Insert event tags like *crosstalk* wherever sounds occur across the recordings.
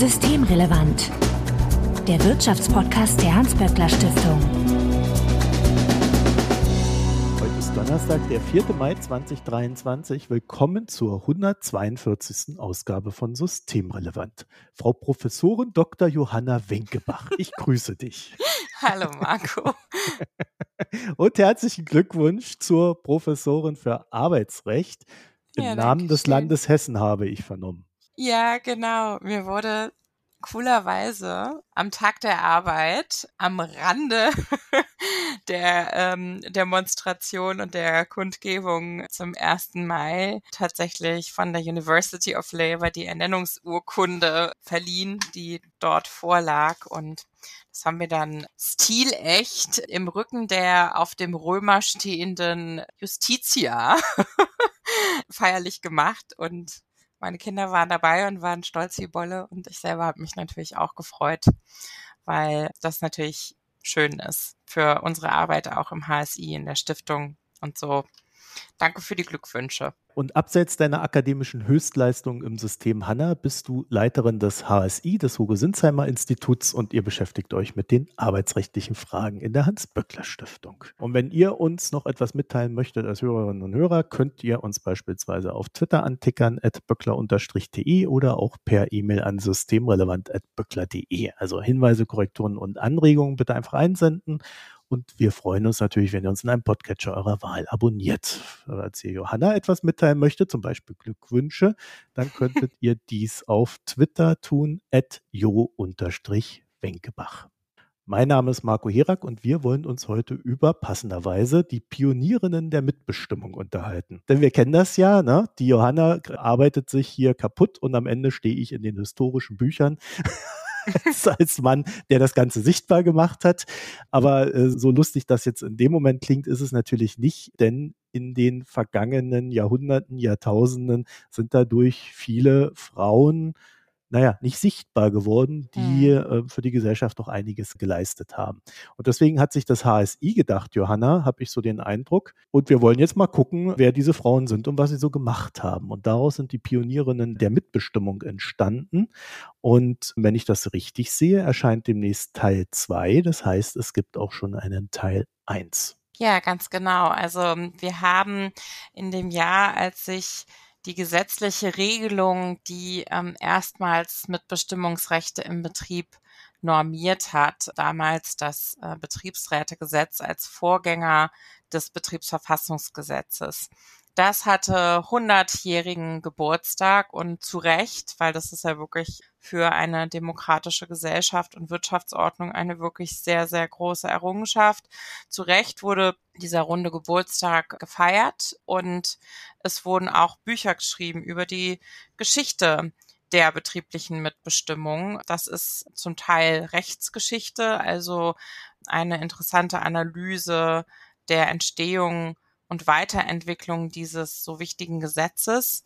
Systemrelevant. Der Wirtschaftspodcast der Hans-Böckler Stiftung. Heute ist Donnerstag, der 4. Mai 2023. Willkommen zur 142. Ausgabe von Systemrelevant. Frau Professorin Dr. Johanna Wenkebach, ich grüße dich. *laughs* Hallo Marco. *laughs* Und herzlichen Glückwunsch zur Professorin für Arbeitsrecht. Im ja, Namen des Landes Hessen habe ich vernommen. Ja, genau. Mir wurde coolerweise am Tag der Arbeit am Rande *laughs* der ähm, Demonstration und der Kundgebung zum 1. Mai tatsächlich von der University of Labour die Ernennungsurkunde verliehen, die dort vorlag und das haben wir dann stilecht im Rücken der auf dem Römer stehenden Justitia *laughs* feierlich gemacht und meine Kinder waren dabei und waren stolz wie Bolle und ich selber habe mich natürlich auch gefreut, weil das natürlich schön ist für unsere Arbeit auch im HSI in der Stiftung und so. Danke für die Glückwünsche. Und abseits deiner akademischen Höchstleistung im System Hanna bist du Leiterin des HSI, des Hugo-Sinsheimer Instituts und ihr beschäftigt euch mit den arbeitsrechtlichen Fragen in der Hans-Böckler-Stiftung. Und wenn ihr uns noch etwas mitteilen möchtet als Hörerinnen und Hörer, könnt ihr uns beispielsweise auf Twitter antickern, at böckler-de oder auch per E-Mail an systemrelevant.böckler.de. Also Hinweise, Korrekturen und Anregungen bitte einfach einsenden und wir freuen uns natürlich, wenn ihr uns in einem Podcatcher eurer Wahl abonniert. Als ihr Johanna etwas mitteilen möchte, zum Beispiel Glückwünsche, dann könntet ihr dies auf Twitter tun, at jo-wenkebach. Mein Name ist Marco Herak und wir wollen uns heute über passenderweise die Pionierinnen der Mitbestimmung unterhalten. Denn wir kennen das ja, ne? Die Johanna arbeitet sich hier kaputt und am Ende stehe ich in den historischen Büchern *laughs* als Mann, der das Ganze sichtbar gemacht hat. Aber äh, so lustig das jetzt in dem Moment klingt, ist es natürlich nicht, denn in den vergangenen Jahrhunderten, Jahrtausenden sind dadurch viele Frauen naja, nicht sichtbar geworden, die mhm. äh, für die Gesellschaft doch einiges geleistet haben. Und deswegen hat sich das HSI gedacht, Johanna, habe ich so den Eindruck. Und wir wollen jetzt mal gucken, wer diese Frauen sind und was sie so gemacht haben. Und daraus sind die Pionierinnen der Mitbestimmung entstanden. Und wenn ich das richtig sehe, erscheint demnächst Teil 2. Das heißt, es gibt auch schon einen Teil 1. Ja, ganz genau. Also wir haben in dem Jahr, als sich die gesetzliche Regelung, die ähm, erstmals Mitbestimmungsrechte im Betrieb normiert hat, damals das äh, Betriebsrätegesetz als Vorgänger des Betriebsverfassungsgesetzes. Das hatte 100-jährigen Geburtstag und zu Recht, weil das ist ja wirklich für eine demokratische Gesellschaft und Wirtschaftsordnung eine wirklich sehr, sehr große Errungenschaft. Zu Recht wurde dieser runde Geburtstag gefeiert und es wurden auch Bücher geschrieben über die Geschichte der betrieblichen Mitbestimmung. Das ist zum Teil Rechtsgeschichte, also eine interessante Analyse der Entstehung und Weiterentwicklung dieses so wichtigen Gesetzes.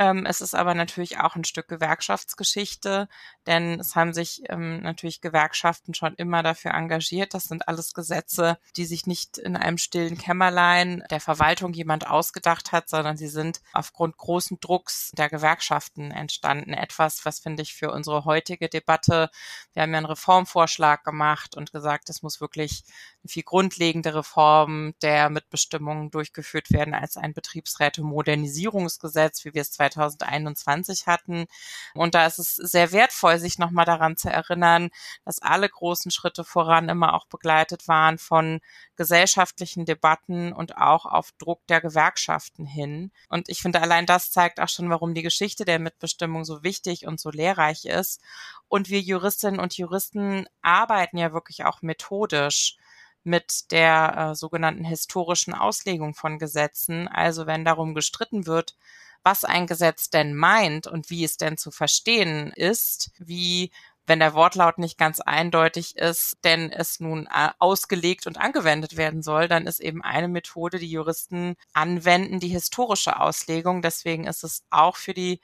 Ähm, es ist aber natürlich auch ein Stück Gewerkschaftsgeschichte, denn es haben sich ähm, natürlich Gewerkschaften schon immer dafür engagiert. Das sind alles Gesetze, die sich nicht in einem stillen Kämmerlein der Verwaltung jemand ausgedacht hat, sondern sie sind aufgrund großen Drucks der Gewerkschaften entstanden. Etwas, was finde ich für unsere heutige Debatte, wir haben ja einen Reformvorschlag gemacht und gesagt, es muss wirklich viel grundlegende Reform der Mitbestimmung durchgeführt werden als ein Betriebsräte-Modernisierungsgesetz, wie wir es 2021 hatten. Und da ist es sehr wertvoll, sich nochmal daran zu erinnern, dass alle großen Schritte voran immer auch begleitet waren von gesellschaftlichen Debatten und auch auf Druck der Gewerkschaften hin. Und ich finde, allein das zeigt auch schon, warum die Geschichte der Mitbestimmung so wichtig und so lehrreich ist. Und wir Juristinnen und Juristen arbeiten ja wirklich auch methodisch mit der äh, sogenannten historischen Auslegung von Gesetzen. Also wenn darum gestritten wird, was ein Gesetz denn meint und wie es denn zu verstehen ist, wie wenn der Wortlaut nicht ganz eindeutig ist, denn es nun äh, ausgelegt und angewendet werden soll, dann ist eben eine Methode, die Juristen anwenden, die historische Auslegung. Deswegen ist es auch für die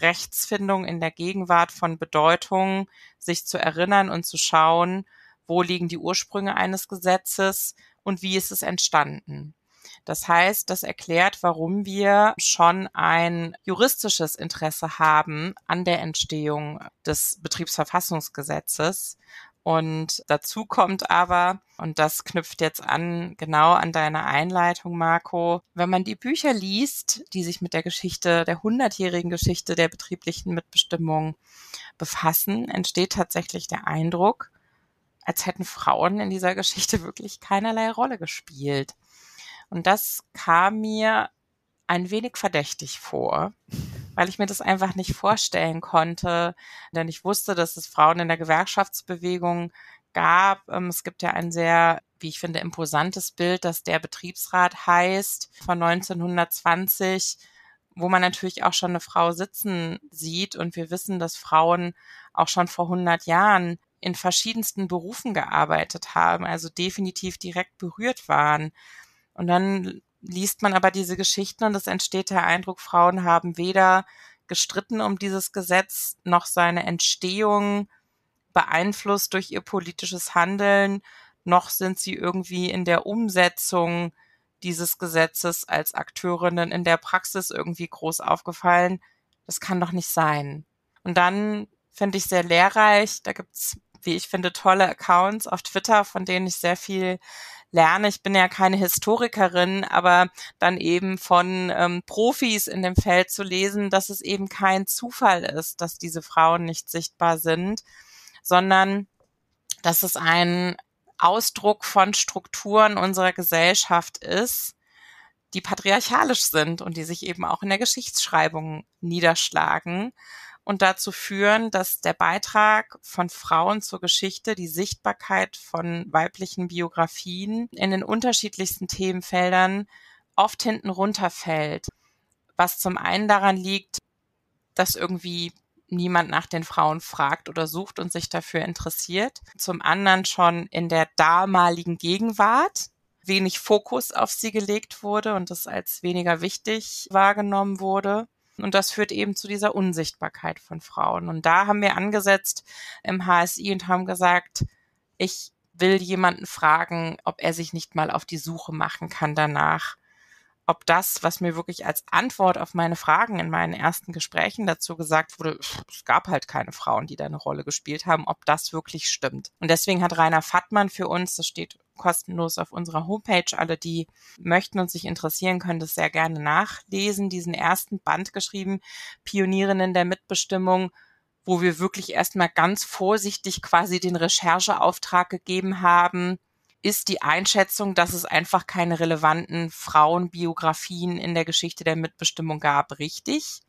Rechtsfindung in der Gegenwart von Bedeutung, sich zu erinnern und zu schauen, wo liegen die Ursprünge eines Gesetzes und wie ist es entstanden. Das heißt, das erklärt, warum wir schon ein juristisches Interesse haben an der Entstehung des Betriebsverfassungsgesetzes. Und dazu kommt aber, und das knüpft jetzt an, genau an deine Einleitung, Marco, wenn man die Bücher liest, die sich mit der Geschichte, der hundertjährigen Geschichte der betrieblichen Mitbestimmung befassen, entsteht tatsächlich der Eindruck, als hätten Frauen in dieser Geschichte wirklich keinerlei Rolle gespielt. Und das kam mir ein wenig verdächtig vor, weil ich mir das einfach nicht vorstellen konnte, denn ich wusste, dass es Frauen in der Gewerkschaftsbewegung gab. Ähm, es gibt ja ein sehr, wie ich finde, imposantes Bild, das der Betriebsrat heißt von 1920 wo man natürlich auch schon eine Frau sitzen sieht und wir wissen, dass Frauen auch schon vor 100 Jahren in verschiedensten Berufen gearbeitet haben, also definitiv direkt berührt waren. Und dann liest man aber diese Geschichten und es entsteht der Eindruck, Frauen haben weder gestritten um dieses Gesetz noch seine Entstehung beeinflusst durch ihr politisches Handeln, noch sind sie irgendwie in der Umsetzung dieses Gesetzes als Akteurinnen in der Praxis irgendwie groß aufgefallen. Das kann doch nicht sein. Und dann finde ich sehr lehrreich, da gibt's, wie ich finde, tolle Accounts auf Twitter, von denen ich sehr viel lerne. Ich bin ja keine Historikerin, aber dann eben von ähm, Profis in dem Feld zu lesen, dass es eben kein Zufall ist, dass diese Frauen nicht sichtbar sind, sondern dass es ein Ausdruck von Strukturen unserer Gesellschaft ist, die patriarchalisch sind und die sich eben auch in der Geschichtsschreibung niederschlagen und dazu führen, dass der Beitrag von Frauen zur Geschichte, die Sichtbarkeit von weiblichen Biografien in den unterschiedlichsten Themenfeldern oft hinten runterfällt. Was zum einen daran liegt, dass irgendwie niemand nach den Frauen fragt oder sucht und sich dafür interessiert. Zum anderen schon in der damaligen Gegenwart wenig Fokus auf sie gelegt wurde und es als weniger wichtig wahrgenommen wurde. Und das führt eben zu dieser Unsichtbarkeit von Frauen. Und da haben wir angesetzt im HSI und haben gesagt, ich will jemanden fragen, ob er sich nicht mal auf die Suche machen kann danach, ob das, was mir wirklich als Antwort auf meine Fragen in meinen ersten Gesprächen dazu gesagt wurde, es gab halt keine Frauen, die da eine Rolle gespielt haben, ob das wirklich stimmt. Und deswegen hat Rainer Fattmann für uns, das steht kostenlos auf unserer Homepage, alle, die möchten und sich interessieren, können das sehr gerne nachlesen, diesen ersten Band geschrieben, Pionierinnen der Mitbestimmung, wo wir wirklich erstmal ganz vorsichtig quasi den Rechercheauftrag gegeben haben, ist die Einschätzung, dass es einfach keine relevanten Frauenbiografien in der Geschichte der Mitbestimmung gab, richtig?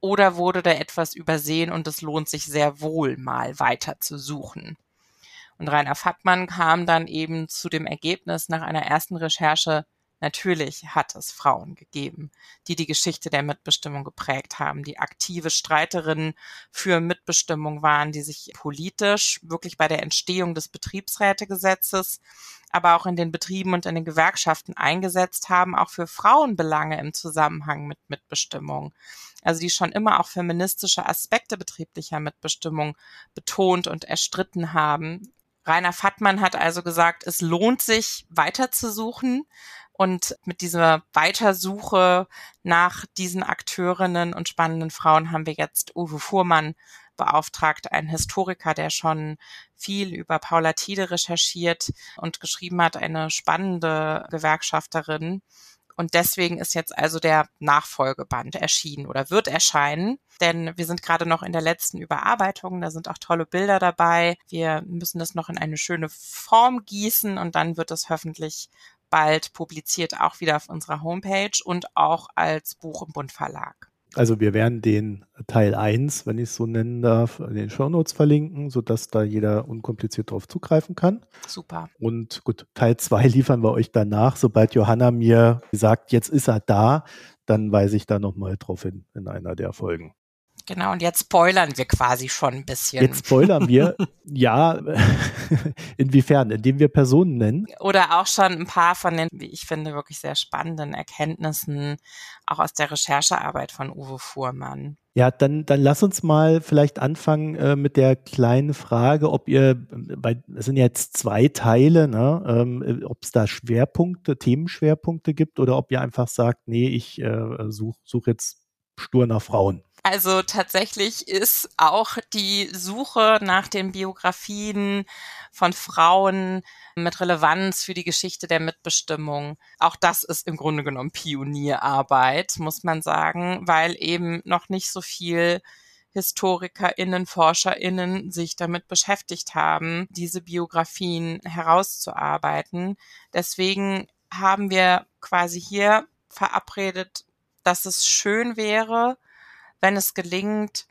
Oder wurde da etwas übersehen und es lohnt sich sehr wohl mal weiter zu suchen? Und Rainer Fattmann kam dann eben zu dem Ergebnis nach einer ersten Recherche, Natürlich hat es Frauen gegeben, die die Geschichte der Mitbestimmung geprägt haben, die aktive Streiterinnen für Mitbestimmung waren, die sich politisch wirklich bei der Entstehung des Betriebsrätegesetzes, aber auch in den Betrieben und in den Gewerkschaften eingesetzt haben, auch für Frauenbelange im Zusammenhang mit Mitbestimmung. Also die schon immer auch feministische Aspekte betrieblicher Mitbestimmung betont und erstritten haben. Rainer Fattmann hat also gesagt, es lohnt sich weiterzusuchen, und mit dieser Weitersuche nach diesen Akteurinnen und spannenden Frauen haben wir jetzt Uwe Fuhrmann beauftragt, ein Historiker, der schon viel über Paula Tiede recherchiert und geschrieben hat, eine spannende Gewerkschafterin. Und deswegen ist jetzt also der Nachfolgeband erschienen oder wird erscheinen, denn wir sind gerade noch in der letzten Überarbeitung. Da sind auch tolle Bilder dabei. Wir müssen das noch in eine schöne Form gießen und dann wird es hoffentlich bald publiziert, auch wieder auf unserer Homepage und auch als Buch im Bund Verlag. Also wir werden den Teil 1, wenn ich es so nennen darf, in den Shownotes verlinken, sodass da jeder unkompliziert drauf zugreifen kann. Super. Und gut, Teil 2 *laughs* liefern wir euch danach. Sobald Johanna mir sagt, jetzt ist er da, dann weise ich da nochmal drauf hin in einer der Folgen. Genau, und jetzt spoilern wir quasi schon ein bisschen. Jetzt spoilern wir, *laughs* ja, *laughs* inwiefern? Indem wir Personen nennen? Oder auch schon ein paar von den, wie ich finde, wirklich sehr spannenden Erkenntnissen, auch aus der Recherchearbeit von Uwe Fuhrmann. Ja, dann, dann lass uns mal vielleicht anfangen äh, mit der kleinen Frage, ob ihr, bei, es sind jetzt zwei Teile, ne, ähm, ob es da Schwerpunkte, Themenschwerpunkte gibt oder ob ihr einfach sagt, nee, ich äh, suche such jetzt stur nach Frauen. Also tatsächlich ist auch die Suche nach den Biografien von Frauen mit Relevanz für die Geschichte der Mitbestimmung. Auch das ist im Grunde genommen Pionierarbeit, muss man sagen, weil eben noch nicht so viel HistorikerInnen, ForscherInnen sich damit beschäftigt haben, diese Biografien herauszuarbeiten. Deswegen haben wir quasi hier verabredet, dass es schön wäre, wenn es gelingt,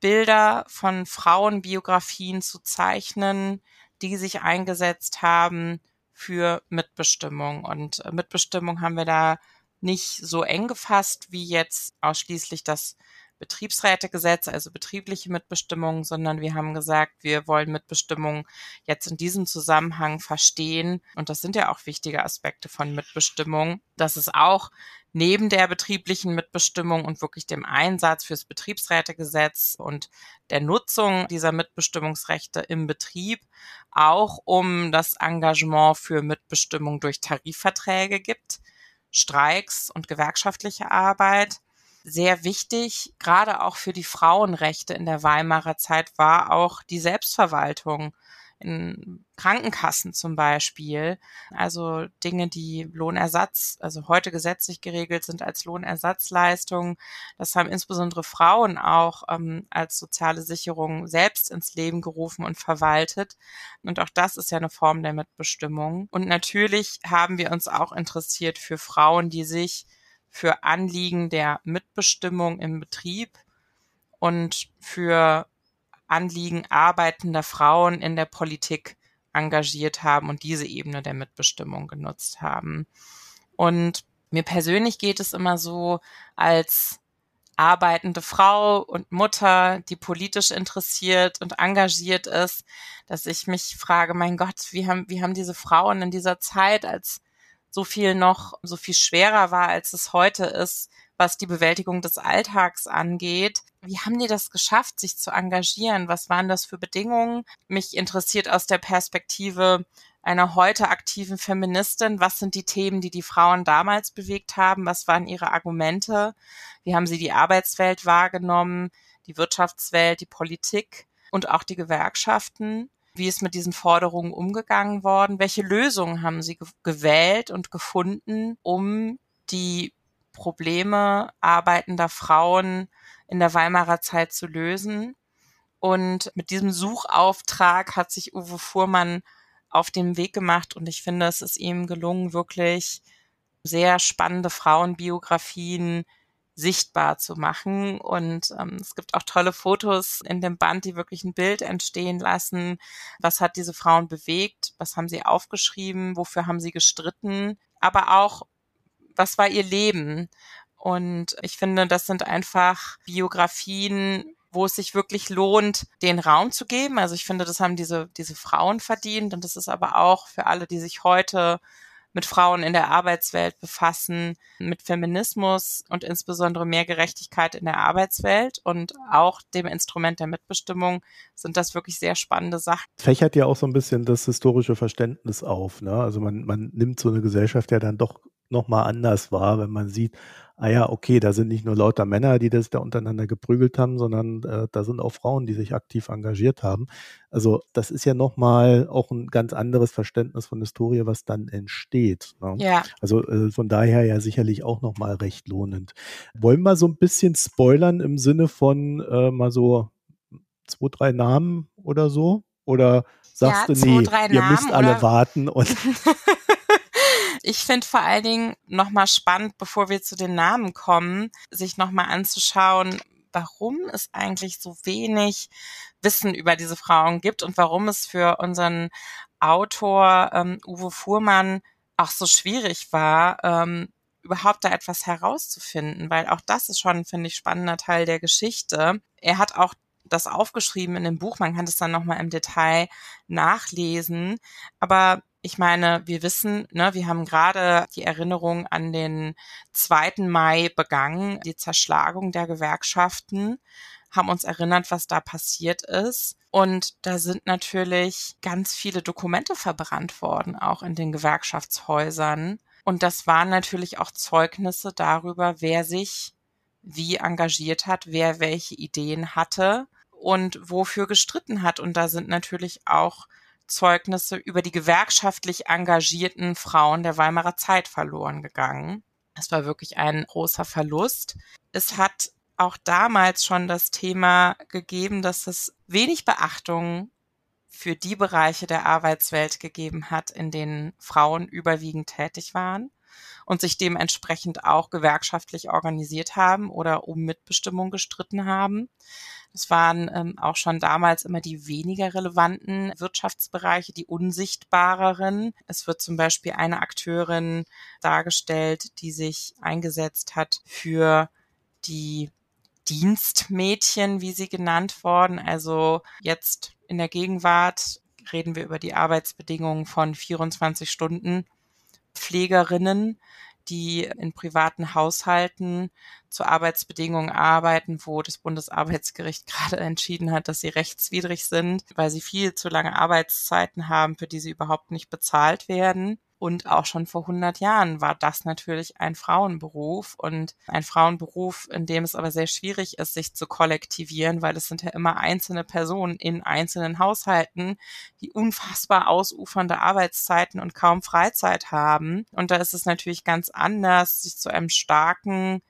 Bilder von Frauenbiografien zu zeichnen, die sich eingesetzt haben für Mitbestimmung. Und äh, Mitbestimmung haben wir da nicht so eng gefasst wie jetzt ausschließlich das Betriebsrätegesetz, also betriebliche Mitbestimmung, sondern wir haben gesagt, wir wollen Mitbestimmung jetzt in diesem Zusammenhang verstehen. Und das sind ja auch wichtige Aspekte von Mitbestimmung, dass es auch neben der betrieblichen Mitbestimmung und wirklich dem Einsatz fürs Betriebsrätegesetz und der Nutzung dieser Mitbestimmungsrechte im Betrieb auch um das Engagement für Mitbestimmung durch Tarifverträge gibt, Streiks und gewerkschaftliche Arbeit. Sehr wichtig, gerade auch für die Frauenrechte in der Weimarer Zeit, war auch die Selbstverwaltung in Krankenkassen zum Beispiel. Also Dinge, die Lohnersatz, also heute gesetzlich geregelt sind als Lohnersatzleistung. Das haben insbesondere Frauen auch ähm, als soziale Sicherung selbst ins Leben gerufen und verwaltet. Und auch das ist ja eine Form der Mitbestimmung. Und natürlich haben wir uns auch interessiert für Frauen, die sich für Anliegen der Mitbestimmung im Betrieb und für Anliegen arbeitender Frauen in der Politik engagiert haben und diese Ebene der Mitbestimmung genutzt haben. Und mir persönlich geht es immer so, als arbeitende Frau und Mutter, die politisch interessiert und engagiert ist, dass ich mich frage, mein Gott, wie haben, wie haben diese Frauen in dieser Zeit, als so viel noch, so viel schwerer war, als es heute ist, was die Bewältigung des Alltags angeht. Wie haben die das geschafft, sich zu engagieren? Was waren das für Bedingungen? Mich interessiert aus der Perspektive einer heute aktiven Feministin, was sind die Themen, die die Frauen damals bewegt haben? Was waren ihre Argumente? Wie haben sie die Arbeitswelt wahrgenommen, die Wirtschaftswelt, die Politik und auch die Gewerkschaften? Wie ist mit diesen Forderungen umgegangen worden? Welche Lösungen haben Sie gewählt und gefunden, um die Probleme arbeitender Frauen in der Weimarer Zeit zu lösen? Und mit diesem Suchauftrag hat sich Uwe Fuhrmann auf den Weg gemacht und ich finde, es ist ihm gelungen, wirklich sehr spannende Frauenbiografien sichtbar zu machen. Und ähm, es gibt auch tolle Fotos in dem Band, die wirklich ein Bild entstehen lassen. Was hat diese Frauen bewegt? Was haben sie aufgeschrieben? Wofür haben sie gestritten? Aber auch, was war ihr Leben? Und ich finde, das sind einfach Biografien, wo es sich wirklich lohnt, den Raum zu geben. Also ich finde, das haben diese, diese Frauen verdient. Und das ist aber auch für alle, die sich heute mit Frauen in der Arbeitswelt befassen, mit Feminismus und insbesondere mehr Gerechtigkeit in der Arbeitswelt und auch dem Instrument der Mitbestimmung sind das wirklich sehr spannende Sachen. Fächert ja auch so ein bisschen das historische Verständnis auf. Ne? Also man, man nimmt so eine Gesellschaft ja dann doch nochmal anders wahr, wenn man sieht, ah ja, okay, da sind nicht nur lauter Männer, die das da untereinander geprügelt haben, sondern äh, da sind auch Frauen, die sich aktiv engagiert haben. Also das ist ja nochmal auch ein ganz anderes Verständnis von Historie, was dann entsteht. Ne? Ja. Also äh, von daher ja sicherlich auch nochmal recht lohnend. Wollen wir so ein bisschen spoilern im Sinne von äh, mal so zwei, drei Namen oder so? Oder sagst ja, du, nee, ihr müsst alle warten und *laughs* *laughs* Ich finde vor allen Dingen nochmal spannend, bevor wir zu den Namen kommen, sich nochmal anzuschauen, warum es eigentlich so wenig Wissen über diese Frauen gibt und warum es für unseren Autor ähm, Uwe Fuhrmann auch so schwierig war, ähm, überhaupt da etwas herauszufinden, weil auch das ist schon, finde ich, spannender Teil der Geschichte. Er hat auch das aufgeschrieben in dem Buch, man kann das dann nochmal im Detail nachlesen, aber ich meine, wir wissen, ne, wir haben gerade die Erinnerung an den 2. Mai begangen, die Zerschlagung der Gewerkschaften, haben uns erinnert, was da passiert ist. Und da sind natürlich ganz viele Dokumente verbrannt worden, auch in den Gewerkschaftshäusern. Und das waren natürlich auch Zeugnisse darüber, wer sich wie engagiert hat, wer welche Ideen hatte und wofür gestritten hat. Und da sind natürlich auch Zeugnisse über die gewerkschaftlich engagierten Frauen der Weimarer Zeit verloren gegangen. Es war wirklich ein großer Verlust. Es hat auch damals schon das Thema gegeben, dass es wenig Beachtung für die Bereiche der Arbeitswelt gegeben hat, in denen Frauen überwiegend tätig waren und sich dementsprechend auch gewerkschaftlich organisiert haben oder um Mitbestimmung gestritten haben. Es waren ähm, auch schon damals immer die weniger relevanten Wirtschaftsbereiche, die unsichtbareren. Es wird zum Beispiel eine Akteurin dargestellt, die sich eingesetzt hat für die Dienstmädchen, wie sie genannt worden. Also jetzt in der Gegenwart reden wir über die Arbeitsbedingungen von 24 Stunden Pflegerinnen, die in privaten Haushalten zu Arbeitsbedingungen arbeiten, wo das Bundesarbeitsgericht *laughs* gerade entschieden hat, dass sie rechtswidrig sind, weil sie viel zu lange Arbeitszeiten haben, für die sie überhaupt nicht bezahlt werden. Und auch schon vor 100 Jahren war das natürlich ein Frauenberuf und ein Frauenberuf, in dem es aber sehr schwierig ist, sich zu kollektivieren, weil es sind ja immer einzelne Personen in einzelnen Haushalten, die unfassbar ausufernde Arbeitszeiten und kaum Freizeit haben. Und da ist es natürlich ganz anders, sich zu einem starken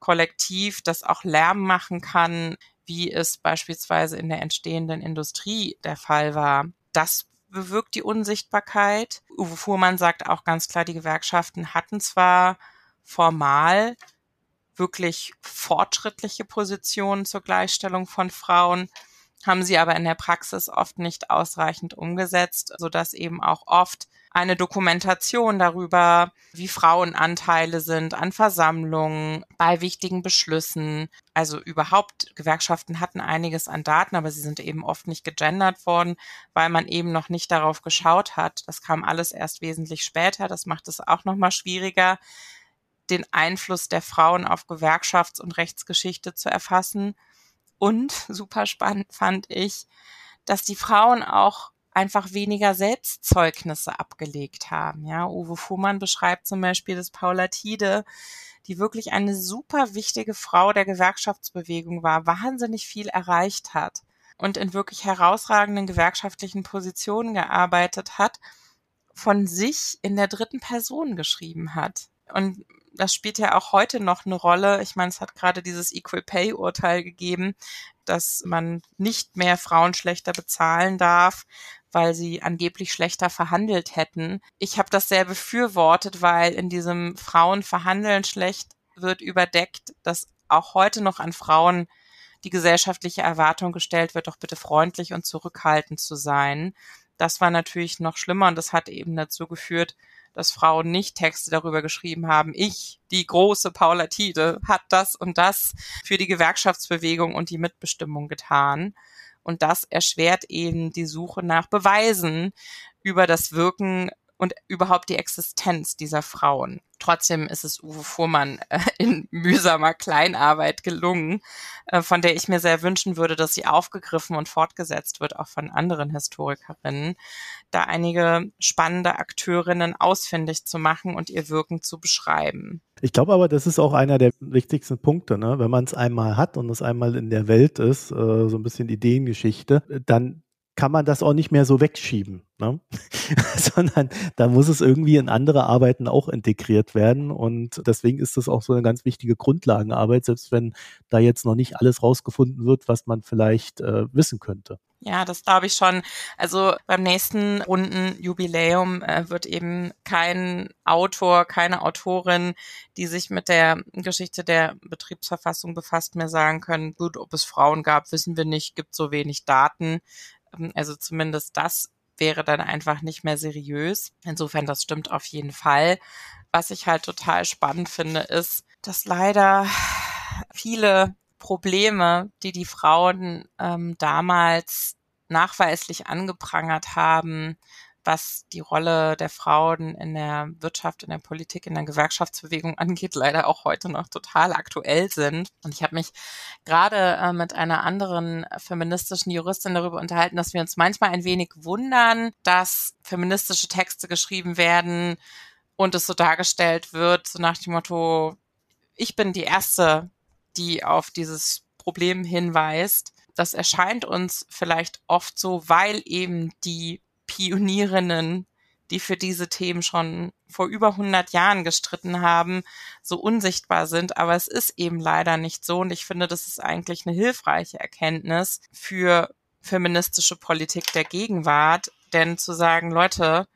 Kollektiv, das auch Lärm machen kann, wie es beispielsweise in der entstehenden Industrie der Fall war. Das bewirkt die Unsichtbarkeit. Uwe Fuhrmann sagt auch ganz klar, die Gewerkschaften hatten zwar formal wirklich fortschrittliche Positionen zur Gleichstellung von Frauen, haben sie aber in der Praxis oft nicht ausreichend umgesetzt, sodass eben auch oft eine Dokumentation darüber, wie Frauenanteile sind an Versammlungen, bei wichtigen Beschlüssen. Also überhaupt, Gewerkschaften hatten einiges an Daten, aber sie sind eben oft nicht gegendert worden, weil man eben noch nicht darauf geschaut hat. Das kam alles erst wesentlich später. Das macht es auch nochmal schwieriger, den Einfluss der Frauen auf Gewerkschafts- und Rechtsgeschichte zu erfassen. Und super spannend fand ich, dass die Frauen auch einfach weniger Selbstzeugnisse abgelegt haben. Ja, Uwe Fuhrmann beschreibt zum Beispiel, dass Paula Tide, die wirklich eine super wichtige Frau der Gewerkschaftsbewegung war, wahnsinnig viel erreicht hat und in wirklich herausragenden gewerkschaftlichen Positionen gearbeitet hat, von sich in der dritten Person geschrieben hat. Und das spielt ja auch heute noch eine Rolle. Ich meine, es hat gerade dieses Equal Pay Urteil gegeben, dass man nicht mehr Frauen schlechter bezahlen darf, weil sie angeblich schlechter verhandelt hätten. Ich habe das sehr befürwortet, weil in diesem Frauen verhandeln schlecht wird überdeckt, dass auch heute noch an Frauen die gesellschaftliche Erwartung gestellt wird, doch bitte freundlich und zurückhaltend zu sein. Das war natürlich noch schlimmer und das hat eben dazu geführt, dass Frauen nicht Texte darüber geschrieben haben, ich, die große Paula Tide, hat das und das für die Gewerkschaftsbewegung und die Mitbestimmung getan. Und das erschwert eben die Suche nach Beweisen über das Wirken und überhaupt die Existenz dieser Frauen. Trotzdem ist es Uwe Fuhrmann äh, in mühsamer Kleinarbeit gelungen, äh, von der ich mir sehr wünschen würde, dass sie aufgegriffen und fortgesetzt wird, auch von anderen Historikerinnen, da einige spannende Akteurinnen ausfindig zu machen und ihr Wirken zu beschreiben. Ich glaube aber, das ist auch einer der wichtigsten Punkte, ne? wenn man es einmal hat und es einmal in der Welt ist, äh, so ein bisschen Ideengeschichte, dann kann man das auch nicht mehr so wegschieben, ne? *laughs* sondern da muss es irgendwie in andere Arbeiten auch integriert werden und deswegen ist das auch so eine ganz wichtige Grundlagenarbeit, selbst wenn da jetzt noch nicht alles rausgefunden wird, was man vielleicht äh, wissen könnte. Ja, das glaube ich schon. Also beim nächsten runden Jubiläum äh, wird eben kein Autor, keine Autorin, die sich mit der Geschichte der Betriebsverfassung befasst, mehr sagen können, gut, ob es Frauen gab, wissen wir nicht, gibt so wenig Daten. Ähm, also zumindest das wäre dann einfach nicht mehr seriös. Insofern, das stimmt auf jeden Fall. was ich halt total spannend finde, ist, dass leider viele Probleme, die die Frauen ähm, damals nachweislich angeprangert haben, was die Rolle der Frauen in der Wirtschaft, in der Politik, in der Gewerkschaftsbewegung angeht, leider auch heute noch total aktuell sind. Und ich habe mich gerade äh, mit einer anderen feministischen Juristin darüber unterhalten, dass wir uns manchmal ein wenig wundern, dass feministische Texte geschrieben werden und es so dargestellt wird, so nach dem Motto, ich bin die Erste, die auf dieses Problem hinweist. Das erscheint uns vielleicht oft so, weil eben die Pionierinnen, die für diese Themen schon vor über 100 Jahren gestritten haben, so unsichtbar sind. Aber es ist eben leider nicht so. Und ich finde, das ist eigentlich eine hilfreiche Erkenntnis für feministische Politik der Gegenwart. Denn zu sagen, Leute,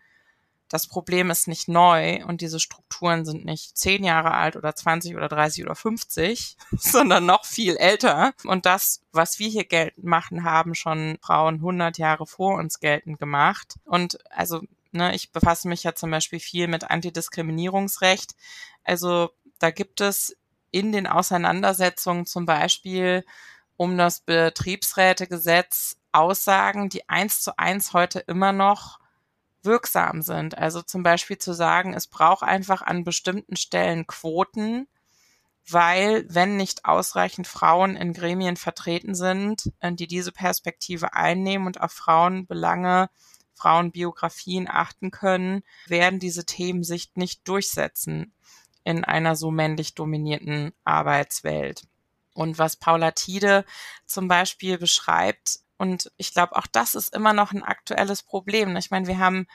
das Problem ist nicht neu und diese Strukturen sind nicht zehn Jahre alt oder 20 oder 30 oder 50, *laughs* sondern noch viel älter. Und das, was wir hier geltend machen, haben schon Frauen 100 Jahre vor uns geltend gemacht. Und also, ne, ich befasse mich ja zum Beispiel viel mit Antidiskriminierungsrecht. Also da gibt es in den Auseinandersetzungen zum Beispiel um das Betriebsrätegesetz Aussagen, die eins zu eins heute immer noch wirksam sind. Also zum Beispiel zu sagen, es braucht einfach an bestimmten Stellen Quoten, weil wenn nicht ausreichend Frauen in Gremien vertreten sind, äh, die diese Perspektive einnehmen und auf Frauenbelange, Frauenbiografien achten können, werden diese Themen sich nicht durchsetzen in einer so männlich dominierten Arbeitswelt. Und was Paula Tiede zum Beispiel beschreibt, und ich glaube, auch das ist immer noch ein aktuelles Problem. Ich meine, wir haben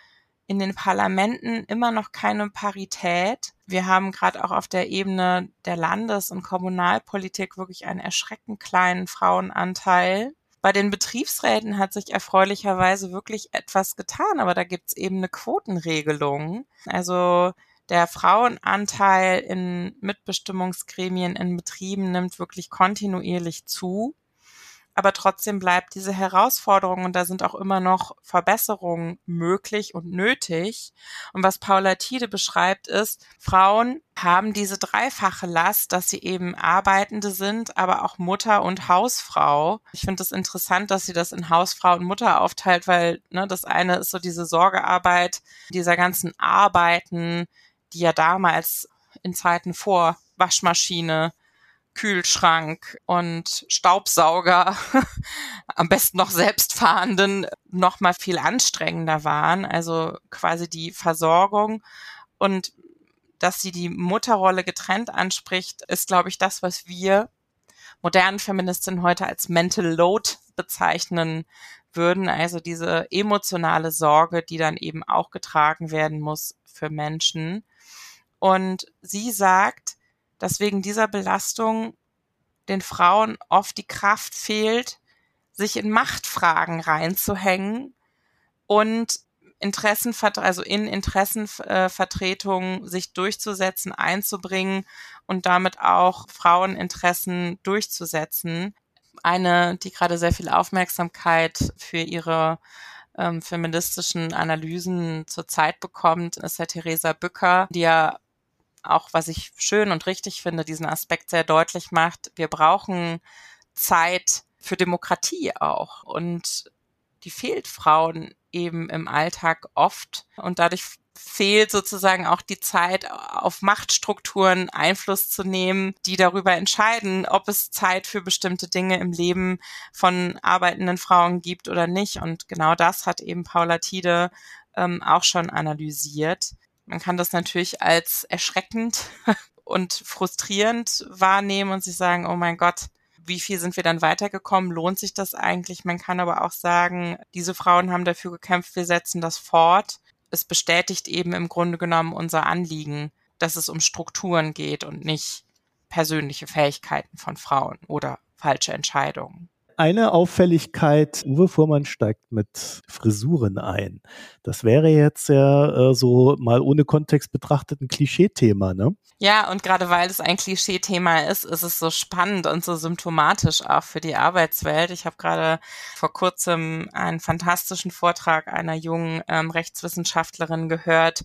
in den Parlamenten immer noch keine Parität. Wir haben gerade auch auf der Ebene der Landes- und Kommunalpolitik wirklich einen erschreckend kleinen Frauenanteil. Bei den Betriebsräten hat sich erfreulicherweise wirklich etwas getan, aber da gibt's eben eine Quotenregelung. Also der Frauenanteil in Mitbestimmungsgremien in Betrieben nimmt wirklich kontinuierlich zu aber trotzdem bleibt diese Herausforderung und da sind auch immer noch Verbesserungen möglich und nötig. Und was Paula Tiede beschreibt, ist, Frauen haben diese dreifache Last, dass sie eben Arbeitende sind, aber auch Mutter und Hausfrau. Ich finde es das interessant, dass sie das in Hausfrau und Mutter aufteilt, weil ne, das eine ist so diese Sorgearbeit dieser ganzen Arbeiten, die ja damals in Zeiten vor Waschmaschine Kühlschrank und Staubsauger, *laughs* am besten noch selbstfahrenden, noch mal viel anstrengender waren. Also quasi die Versorgung und dass sie die Mutterrolle getrennt anspricht, ist, glaube ich, das, was wir modernen Feministinnen heute als Mental Load bezeichnen würden. Also diese emotionale Sorge, die dann eben auch getragen werden muss für Menschen. Und sie sagt, dass wegen dieser Belastung den Frauen oft die Kraft fehlt, sich in Machtfragen reinzuhängen und Interessen, also in Interessenvertretungen sich durchzusetzen, einzubringen und damit auch Fraueninteressen durchzusetzen. Eine, die gerade sehr viel Aufmerksamkeit für ihre ähm, feministischen Analysen zurzeit bekommt, ist ja Theresa Bücker, die ja auch was ich schön und richtig finde, diesen Aspekt sehr deutlich macht. Wir brauchen Zeit für Demokratie auch und die fehlt Frauen eben im Alltag oft und dadurch fehlt sozusagen auch die Zeit, auf Machtstrukturen Einfluss zu nehmen, die darüber entscheiden, ob es Zeit für bestimmte Dinge im Leben von arbeitenden Frauen gibt oder nicht. Und genau das hat eben Paula Tiede ähm, auch schon analysiert. Man kann das natürlich als erschreckend *laughs* und frustrierend wahrnehmen und sich sagen, oh mein Gott, wie viel sind wir dann weitergekommen? Lohnt sich das eigentlich? Man kann aber auch sagen, diese Frauen haben dafür gekämpft, wir setzen das fort. Es bestätigt eben im Grunde genommen unser Anliegen, dass es um Strukturen geht und nicht persönliche Fähigkeiten von Frauen oder falsche Entscheidungen. Eine Auffälligkeit, Uwe Fuhrmann steigt mit Frisuren ein. Das wäre jetzt ja äh, so mal ohne Kontext betrachtet ein Klischeethema, ne? Ja, und gerade weil es ein Klischeethema ist, ist es so spannend und so symptomatisch auch für die Arbeitswelt. Ich habe gerade vor kurzem einen fantastischen Vortrag einer jungen ähm, Rechtswissenschaftlerin gehört,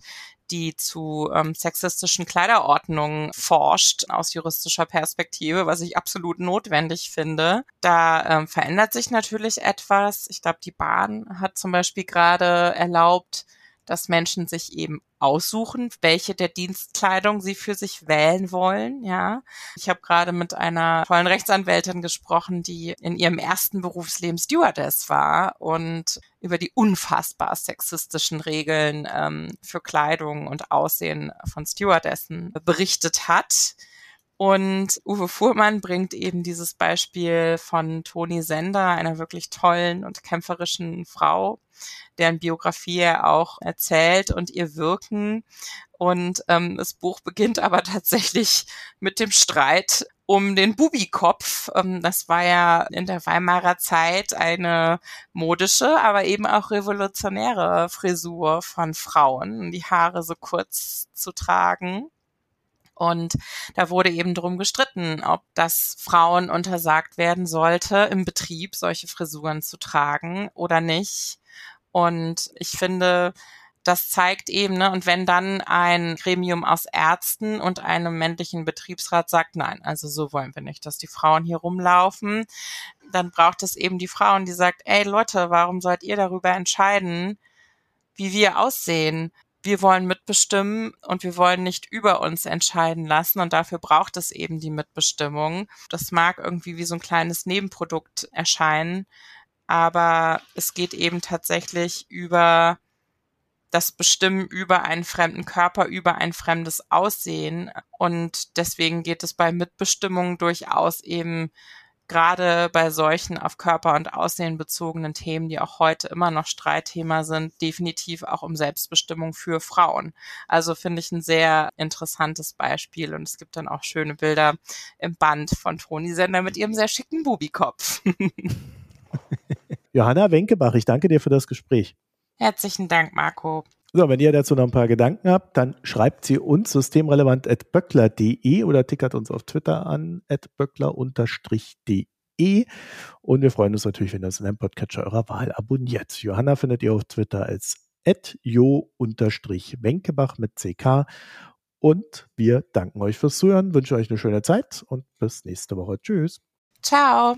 die zu ähm, sexistischen Kleiderordnungen forscht aus juristischer Perspektive, was ich absolut notwendig finde. Da ähm, verändert sich natürlich etwas. Ich glaube, die Bahn hat zum Beispiel gerade erlaubt, dass Menschen sich eben aussuchen, welche der Dienstkleidung sie für sich wählen wollen. Ja, ich habe gerade mit einer tollen Rechtsanwältin gesprochen, die in ihrem ersten Berufsleben Stewardess war und über die unfassbar sexistischen Regeln ähm, für Kleidung und Aussehen von Stewardessen berichtet hat. Und Uwe Fuhrmann bringt eben dieses Beispiel von Toni Sender, einer wirklich tollen und kämpferischen Frau, deren Biografie er auch erzählt und ihr Wirken. Und ähm, das Buch beginnt *laughs* aber tatsächlich mit dem Streit um den Bubikopf. Ähm, das war ja in der Weimarer Zeit eine modische, aber eben auch revolutionäre Frisur von Frauen, die Haare so kurz zu tragen. Und da wurde eben drum gestritten, ob das Frauen untersagt werden sollte, im Betrieb solche Frisuren zu tragen oder nicht. Und ich finde, das zeigt eben, ne, und wenn dann ein Gremium aus Ärzten und einem männlichen Betriebsrat sagt, nein, also so wollen wir nicht, dass die Frauen hier rumlaufen, dann braucht es eben die Frauen, die sagt, ey Leute, warum sollt ihr darüber entscheiden, wie wir aussehen? wir wollen mitbestimmen und wir wollen nicht über uns entscheiden lassen und dafür braucht es eben die Mitbestimmung. Das mag irgendwie wie so ein kleines Nebenprodukt erscheinen, aber es geht eben tatsächlich über das Bestimmen über einen fremden Körper, über ein fremdes Aussehen. Und deswegen geht es bei Mitbestimmung durchaus eben gerade bei solchen auf Körper und Aussehen bezogenen Themen, die auch heute immer noch Streitthema sind, definitiv auch um Selbstbestimmung für Frauen. Also finde ich ein sehr interessantes Beispiel und es gibt dann auch schöne Bilder im Band von Toni Sender mit ihrem sehr schicken Bubikopf. *laughs* Johanna Wenkebach, ich danke dir für das Gespräch. Herzlichen Dank, Marco. So, wenn ihr dazu noch ein paar Gedanken habt, dann schreibt sie uns systemrelevant.böckler.de oder tickert uns auf Twitter an böckler-de. Und wir freuen uns natürlich, wenn ihr uns in einem Podcatcher eurer Wahl abonniert. Johanna findet ihr auf Twitter als jo-wenkebach mit CK. Und wir danken euch fürs Zuhören, wünschen euch eine schöne Zeit und bis nächste Woche. Tschüss. Ciao.